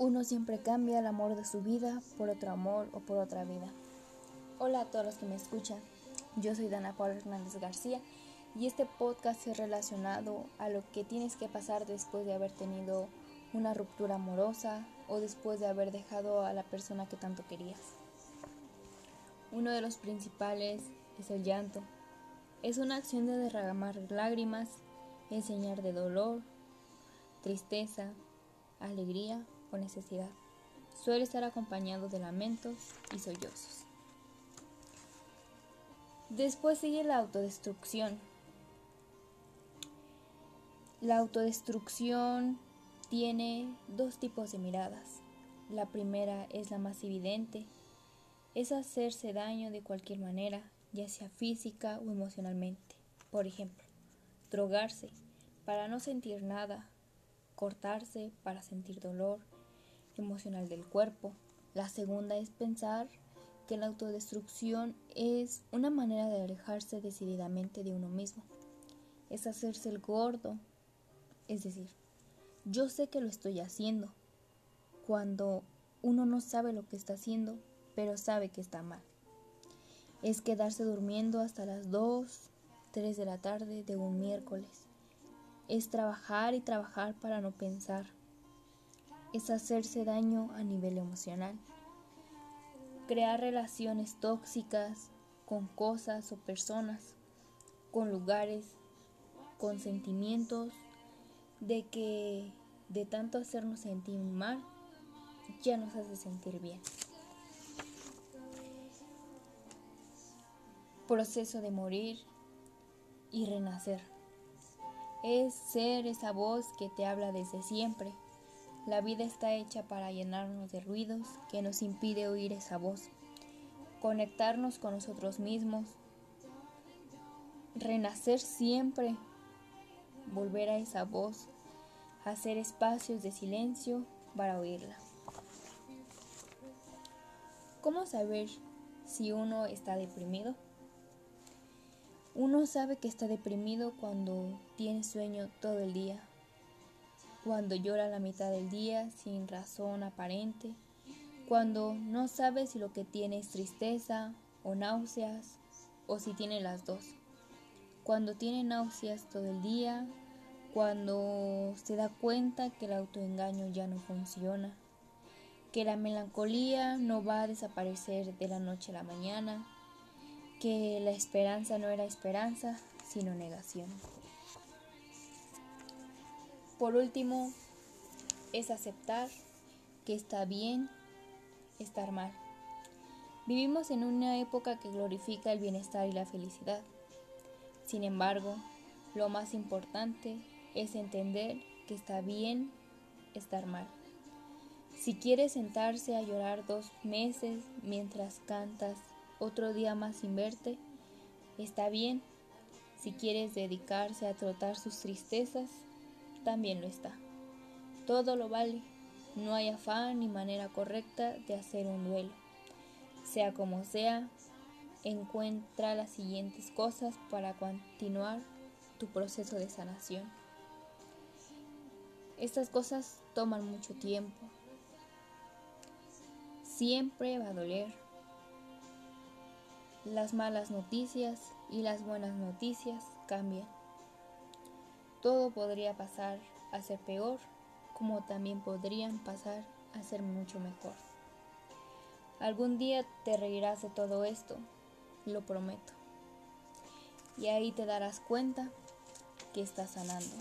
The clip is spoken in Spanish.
Uno siempre cambia el amor de su vida por otro amor o por otra vida. Hola a todos los que me escuchan. Yo soy Dana Paula Hernández García y este podcast es relacionado a lo que tienes que pasar después de haber tenido una ruptura amorosa o después de haber dejado a la persona que tanto querías. Uno de los principales es el llanto. Es una acción de derramar lágrimas, enseñar de dolor, tristeza, alegría o necesidad. Suele estar acompañado de lamentos y sollozos. Después sigue la autodestrucción. La autodestrucción tiene dos tipos de miradas. La primera es la más evidente, es hacerse daño de cualquier manera, ya sea física o emocionalmente. Por ejemplo, drogarse para no sentir nada, cortarse para sentir dolor emocional del cuerpo. La segunda es pensar que la autodestrucción es una manera de alejarse decididamente de uno mismo. Es hacerse el gordo. Es decir, yo sé que lo estoy haciendo. Cuando uno no sabe lo que está haciendo, pero sabe que está mal. Es quedarse durmiendo hasta las 2, 3 de la tarde de un miércoles es trabajar y trabajar para no pensar, es hacerse daño a nivel emocional, crear relaciones tóxicas con cosas o personas, con lugares, con sentimientos de que de tanto hacernos sentir mal, ya nos hace sentir bien. Proceso de morir y renacer es ser esa voz que te habla desde siempre. La vida está hecha para llenarnos de ruidos que nos impide oír esa voz, conectarnos con nosotros mismos, renacer siempre, volver a esa voz, hacer espacios de silencio para oírla. ¿Cómo saber si uno está deprimido? Uno sabe que está deprimido cuando tiene sueño todo el día, cuando llora la mitad del día sin razón aparente, cuando no sabe si lo que tiene es tristeza o náuseas o si tiene las dos, cuando tiene náuseas todo el día, cuando se da cuenta que el autoengaño ya no funciona, que la melancolía no va a desaparecer de la noche a la mañana, que la esperanza no era esperanza, sino negación. Por último, es aceptar que está bien estar mal. Vivimos en una época que glorifica el bienestar y la felicidad. Sin embargo, lo más importante es entender que está bien estar mal. Si quieres sentarse a llorar dos meses mientras cantas otro día más sin verte, está bien. Si quieres dedicarse a trotar sus tristezas, también lo está. Todo lo vale. No hay afán ni manera correcta de hacer un duelo. Sea como sea, encuentra las siguientes cosas para continuar tu proceso de sanación. Estas cosas toman mucho tiempo. Siempre va a doler las malas noticias y las buenas noticias cambian. Todo podría pasar a ser peor, como también podrían pasar a ser mucho mejor. Algún día te reirás de todo esto, lo prometo. Y ahí te darás cuenta que estás sanando.